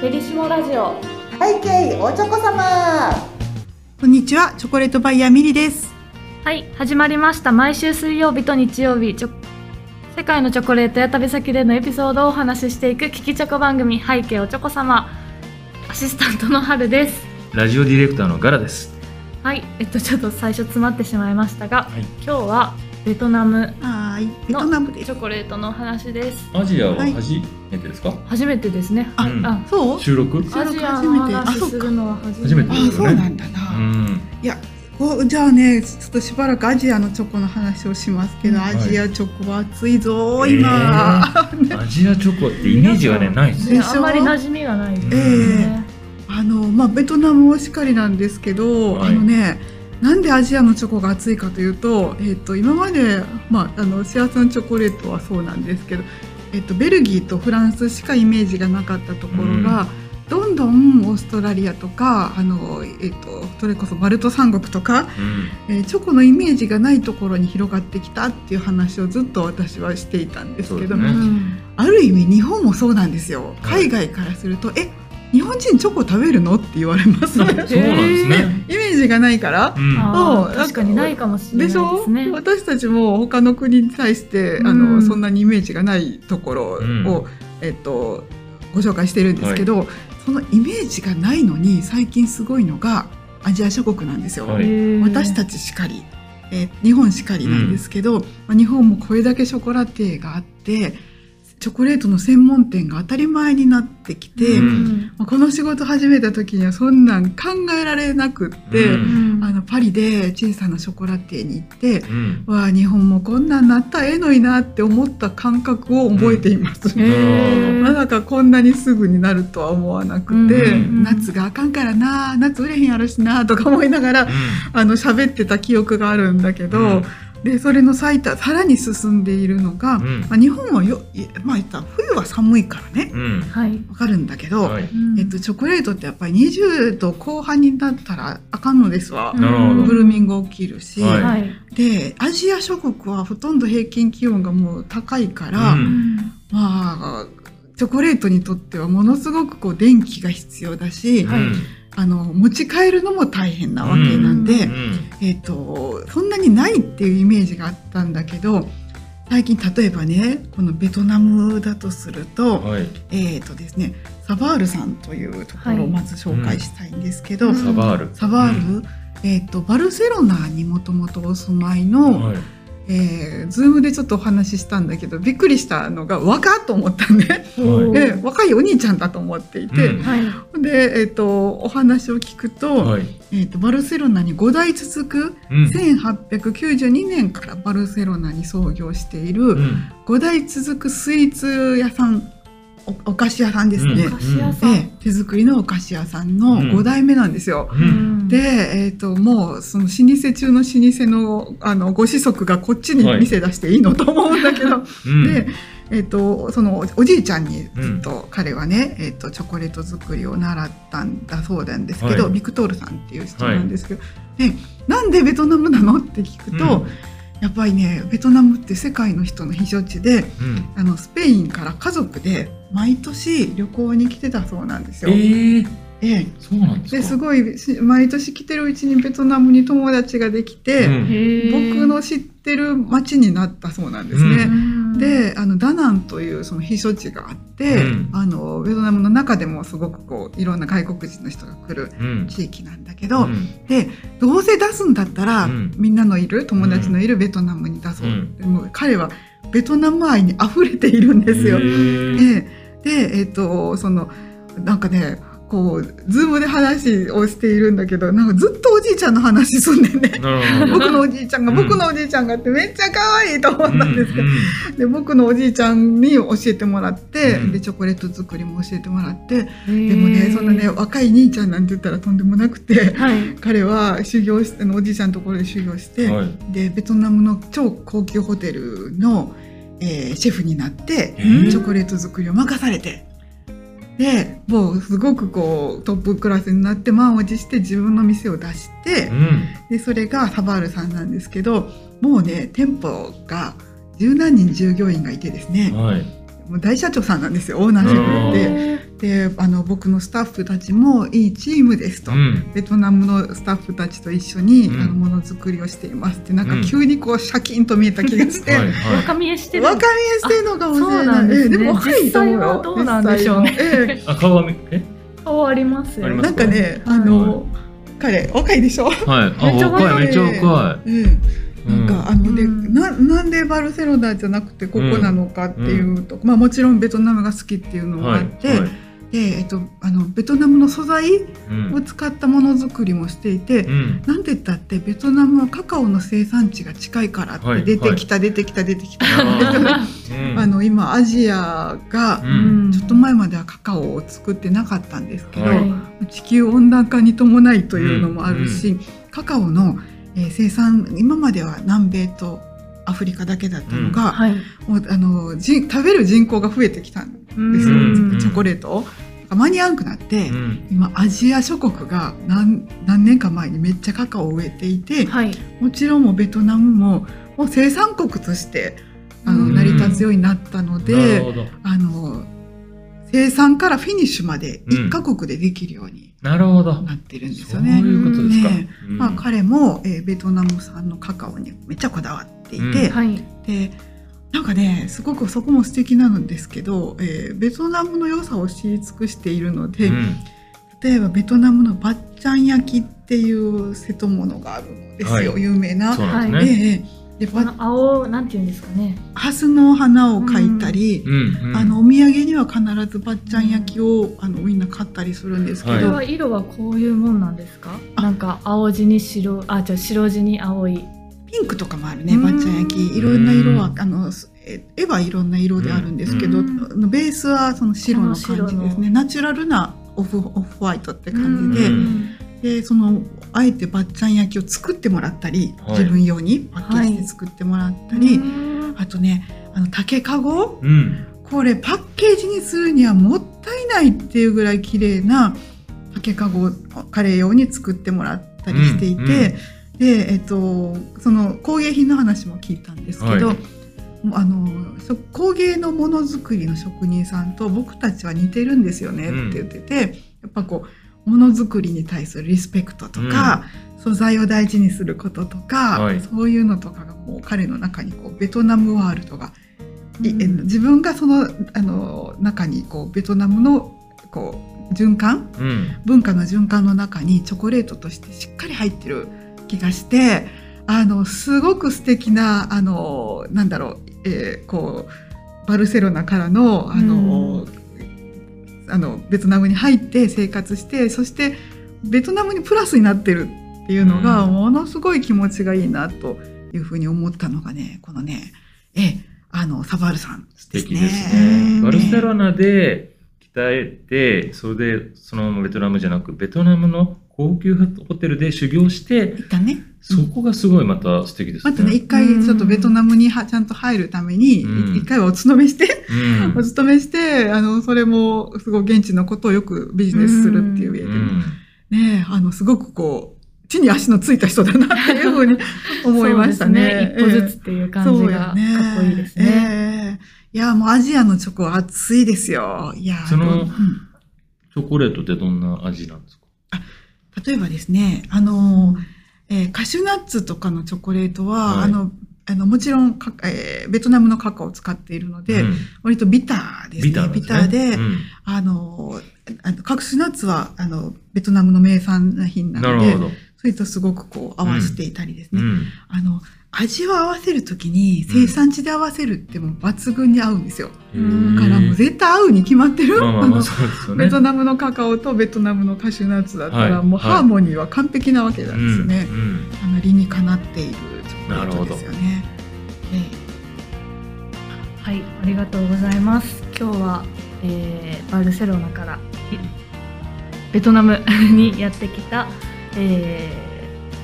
ペリシモラジオ。背景おちょこ様。こんにちは、チョコレートバイヤーミリです。はい始まりました。毎週水曜日と日曜日ちょ世界のチョコレートや旅先でのエピソードをお話ししていく聞きチョコ番組背景おちょこ様。アシスタントの春です。ラジオディレクターのガラです。はいえっとちょっと最初詰まってしまいましたが、はい。今日はベトナムはーい、ベトナムです。チョコレートのお話ですアジアははい初めてですか？初めてですねあうんあそう？収録？うアジアの話するのは初めて初めてあ、そうなんだな。ん。いや、こうじゃあね、ちょっとしばらくアジアのチョコの話をしますけど、うんアジアチョコは熱いぞー、今。アジアチョコってイメージがねないですね。あんまり馴染みがないですえね、あの、まあ、ベトナムもしかりなんですけど、はいあのね。なんでアジアのチョコが熱いかというと、えっ、と今までまああの幸せのチョコレートはそうなんですけど、えっ、とベルギーとフランスしかイメージがなかったところが、どんどんオーストラリアとかあのえっ、とそれこそバルト三国とか、うん。えーチョコのイメージがないところに広がってきたっていう話をずっと私はしていたんですけど、ねうんある意味日本もそうなんですよ。はい海外からすると、え日本人チョコ食べるの？って言われます。そうなんですね。ージがないから。うん。確かにないかもしれないででしょ？すね。私たちも他の国に対して、あうんのそんなにイメージがないところを、うんえっと、ご紹介してるんですけど、そのイメージがないのに最近すごいのがアジア諸国なんですよ。はい私たちしかり、えー日本しかりなんですけど、まあ日本もこれだけショコラティエがあってチョコレートの専門店が当たり前になってきて、うん。まあこの仕事始めた時にはそんなん考えられなくって、うん。あのパリで小さなショコラティエに行って、うん。わあ日本もこんなんなったらええのになって思った感覚を覚えています。へー。まさかこんなにすぐになるとは思わなくて、うん。夏があかんからな夏売れへんやろしなとか思いながらあの喋ってた記憶があるんだけど、うんでそれの最多さらに進んでいるのが、うんまあ、日本はよいまあ言ったら冬は寒いからねうん。はい。わかるんだけど、はい。うんえっと、チョコレートってやっぱり20度後半になったらあかんのですわ。なるほどブルーミング起きるし、はいはい。でアジア諸国はほとんど平均気温がもう高いから、うんまあチョコレートにとってはものすごくこう電気が必要だし、はいあの持ち帰るのも大変なわけなんで、うえっとそんなにないっていうイメージがあったんだけど最近例えばねこのベトナムだとすると、うん。はい。えっとですねサバールさんというところをまず紹介したいんですけど、うんサバール。サバール、えっとバルセロナにもともとお住まいの、はい。えー、ズームでちょっとお話ししたんだけどびっくりしたのが若っと思ったね、はいで若いお兄ちゃんだと思っていて、うんはい。で、えっとお話を聞くと,、はい。えっとバルセロナに5代続くうん。1892年からバルセロナに創業しているうん。5代続くスイーツ屋さんおお菓子屋さんですね、うん。手作りのお菓子屋さんのうん。5代目なんですよ。うん。で、えー、ともうその老舗中の老舗のあのご子息がこっちにはい。店出していいのと思うんだけど、うん。で、えー、とそのおじいちゃんにずっと彼はね、えー、とチョコレート作りを習ったんだそうなんですけど、はい。ビクトールさんっていう人なんですけど、でなんでベトナムなのって聞くと、やっぱりねベトナムって世界の人の避暑地でうん。あのスペインから家族で毎年旅行に来てたそうなんですよ。ええ。ええそうなんですか。ですごいし毎年来てるうちにベトナムに友達ができて、うん僕の知ってる街になったそうなんですうね。んであのダナンというその避暑地があって、うんあのベトナムの中でもすごくこういろんな外国人の人が来るうん。地域なんだけど、うんでどうせ出すんだったら、うんみんなのいる友達のいるベトナムに出そう、うんでも彼はベトナム愛に溢れているんですよ。へーでで、えっとそのなんかねこうズームで話をしているんだけどなんかずっとおじいちゃんの話すんね。んね。僕のおじいちゃんが、うん。僕のおじいちゃんがってめっちゃ可愛いと思ったんですけど、うんで僕のおじいちゃんに教えてもらって、うん。でチョコレート作りも教えてもらって、へー。でもねそんなね若い兄ちゃんなんて言ったらとんでもなくてはい。彼は修行しておじいちゃんのところで修行して、はい。でベトナムの超高級ホテルの、えーシェフになって、えーチョコレート作りを任されてでもうすごくこうトップクラスになって満を持して自分の店を出して、うん。でそれがサバールさんなんですけどもうね店舗が十何人従業員がいてですね、はい。もう大社長さんなんですよオーナーシェフで。へであの僕のスタッフたちもいいチームですと、うん。ベトナムのスタッフたちと一緒に、うん。あのものづくりをしていますって。なんかうん急にこうシャキンと見えた気がして、はいー若は見えしてる。若見えしてるのかもしれそうなんですね。ええでも若いと思う。よ実際はどうなんでしょうね。えい。あ顔はみえ？顔ありますよ。なんかねあの、彼若いでしょ、はい。あめっちゃ若い。若いめっちゃ若い。ええなんか、あので、うん。ななんでバルセロナじゃなくてここなのかっていうと、まあもちろんベトナムが好きっていうのもあって、はいはいでえっとあのベトナムの素材うん。を使ったものづくりもしていて、うん。なんて言ったってベトナムはカカオの生産地が近いからって出てきた、出てきた出てきた、うん。あの今アジアがうん。ちょっと前まではカカオを作ってなかったんですけど、はい。地球温暖化に伴いというのもあるし、カカオの、えー生産今までは南米とアフリカだけだったのが、はい。もうあのじ食べる人口が増えてきたんですチョコレートを。間に合わなくなって、うん今アジア諸国が何何年か前にめっちゃカカオを植えていて、はいもちろんもうベトナムももう生産国としてあのうん成り立つようになったのなで、るほど。あの生産からフィニッシュまでうん一カ国でできるようになるほど。なってるんですそうよね。いうことですか。ねうんまあ、彼も、えーベトナム産のカカオにめっちゃこだわっていて、うんはいでなんかねすごくそこも素敵なんですけど、えーベトナムの良さを知り尽くしているので、うん。例えばベトナムのバッチャン焼きっていう瀬戸物があるんですよ、はい。有名な。そうなですね。えでこバの青なんていうんですかね。ハスの花を描いたり、うんうんあのお土産には必ずバッチャン焼きをあのみんな買ったりするんですけこれど、は色はこういうもんなんですか？あなんか青地に白あじゃあ白地に青いピンクとかもあるねうん。バッチャン焼き。いろんな色はあのえ絵はいろんな色であるんですけど、ベースはその白の感じですね。ナチュラルなオフオフホワイトって感じで,、うん。でそのあえてバッチャン焼きを作ってもらったり、はい。自分用にパッケージで作ってもらったり、うん。あとねあの竹かご？うん。これパッケージにするにはもったいないっていうぐらい綺麗な竹かごを彼用に作ってもらったりしていて、うんうんで、えっと、その工芸品の話も聞いたんですけど、はい。もうあのそ工芸のものづくりの職人さんと僕たちは似てるんですよねって言ってて、やっぱこうものづくりに対するリスペクトとか、素材を大事にすることとか、はい。そういうのとかがもう彼の中にこうベトナムワールドがいうん。え自分がそのあの中にこうベトナムのこう循環？うん。文化の循環の中にチョコレートとしてしっかり入ってる気がしてあのすごく素敵なあのなんだろう、えーこうバルセロナからのあの、あのベトナムに入って生活してそしてベトナムにプラスになってるっていうのが、うんものすごい気持ちがいいなというふうに思ったのがねこのねえあのサバールさん素です敵ですね。ね。バルセロナで鍛えて、それでそのままベトナムじゃなく、ベトナムの高級ホテルで修行して、ねそこがすごいまた素敵ですね。またね一回ちょっとベトナムにはちゃんと入るためにうん一回はお勤めして、うんお勤めしてあのそれもすごい現地のことをよくビジネスするっていう上でも、うんねあのすごくこう地に足のついた人だなっていうふうに思いましたね。ね一歩ずつっていう感じがかっこいいですね。ね。ええいやもうアジアのチョコは熱いですよ。いやそのうんチョコレートってどんな味なんですか？例えばですね、あの、えーカシュナッツとかのチョコレートは、はいあの、あのもちろんか、えーベトナムのカカオを使っているので、うん割とビターですね。ビターなんですねで、うんあの、あのカシュナッツは、あの、ベトナムの名産品なので。それとすごくこう合わせていたりですね。うんあの、味を合わせるときに生産地で合わせるってもう抜群に合うんですよ。うん。だからもう絶対合うに決まってる。ベトナムのカカオとベトナムのカシュナッツだったら、はい。もうハーモニーは完璧なわけなんですよね。うん。うん。あの理にかなっているチョコレートですよね。はい、ありがとうございます。今日は、えーバルセロナからいベトナムにやってきた、えー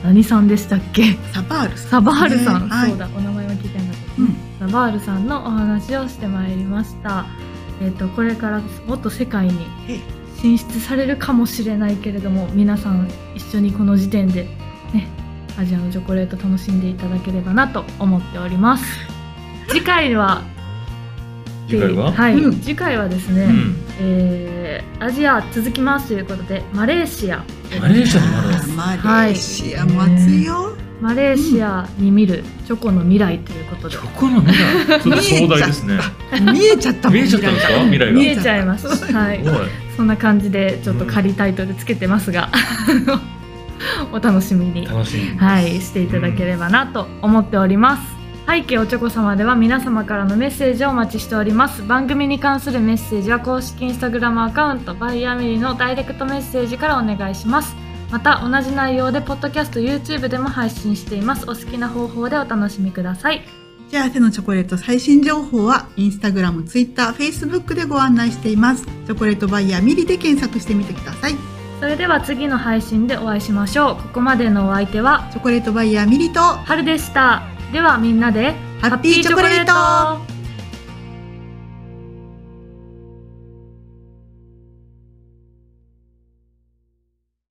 何さんでしたっけ？えサバールさんサバールさん、はいそうだ、お名前は聞いてなかった。うんサバールさんのお話をしてまいりました。えっ、とこれからもっと世界にええ進出されるかもしれないけれども、皆さん一緒にこの時点でね、アジアのチョコレート楽しんでいただければなと思っております。次回は次回は、はい、うん。次回はですね、うん、えーアジア続きますということでマレーシア。マレーシアにもあるんですマレーシア。も暑いよ。マレーシアに見るチョコの未来ということで。チョコの未来？ちょっと壮大ですね。見えちゃった。見えちゃった。んですか？未来が。見えちゃいます。はい。すごい。そんな感じでちょっと仮タイトルつけてますが、お楽しみに。楽しみはい、していただければなと思っております。背景おちょこ様では皆様からのメッセージをお待ちしております。番組に関するメッセージは公式インスタグラムアカウントバイヤーミリのダイレクトメッセージからお願いします。また同じ内容でポッドキャスト YouTube でも配信しています。お好きな方法でお楽しみください。幸せのチョコレート最新情報はインスタグラム、ツイッター、フェイスブックでご案内しています。チョコレートバイヤーミリで検索してみてください。それでは次の配信でお会いしましょう。ここまでのお相手はチョコレートバイヤーミリと春でした。ではみんなでハッピーチョコレート。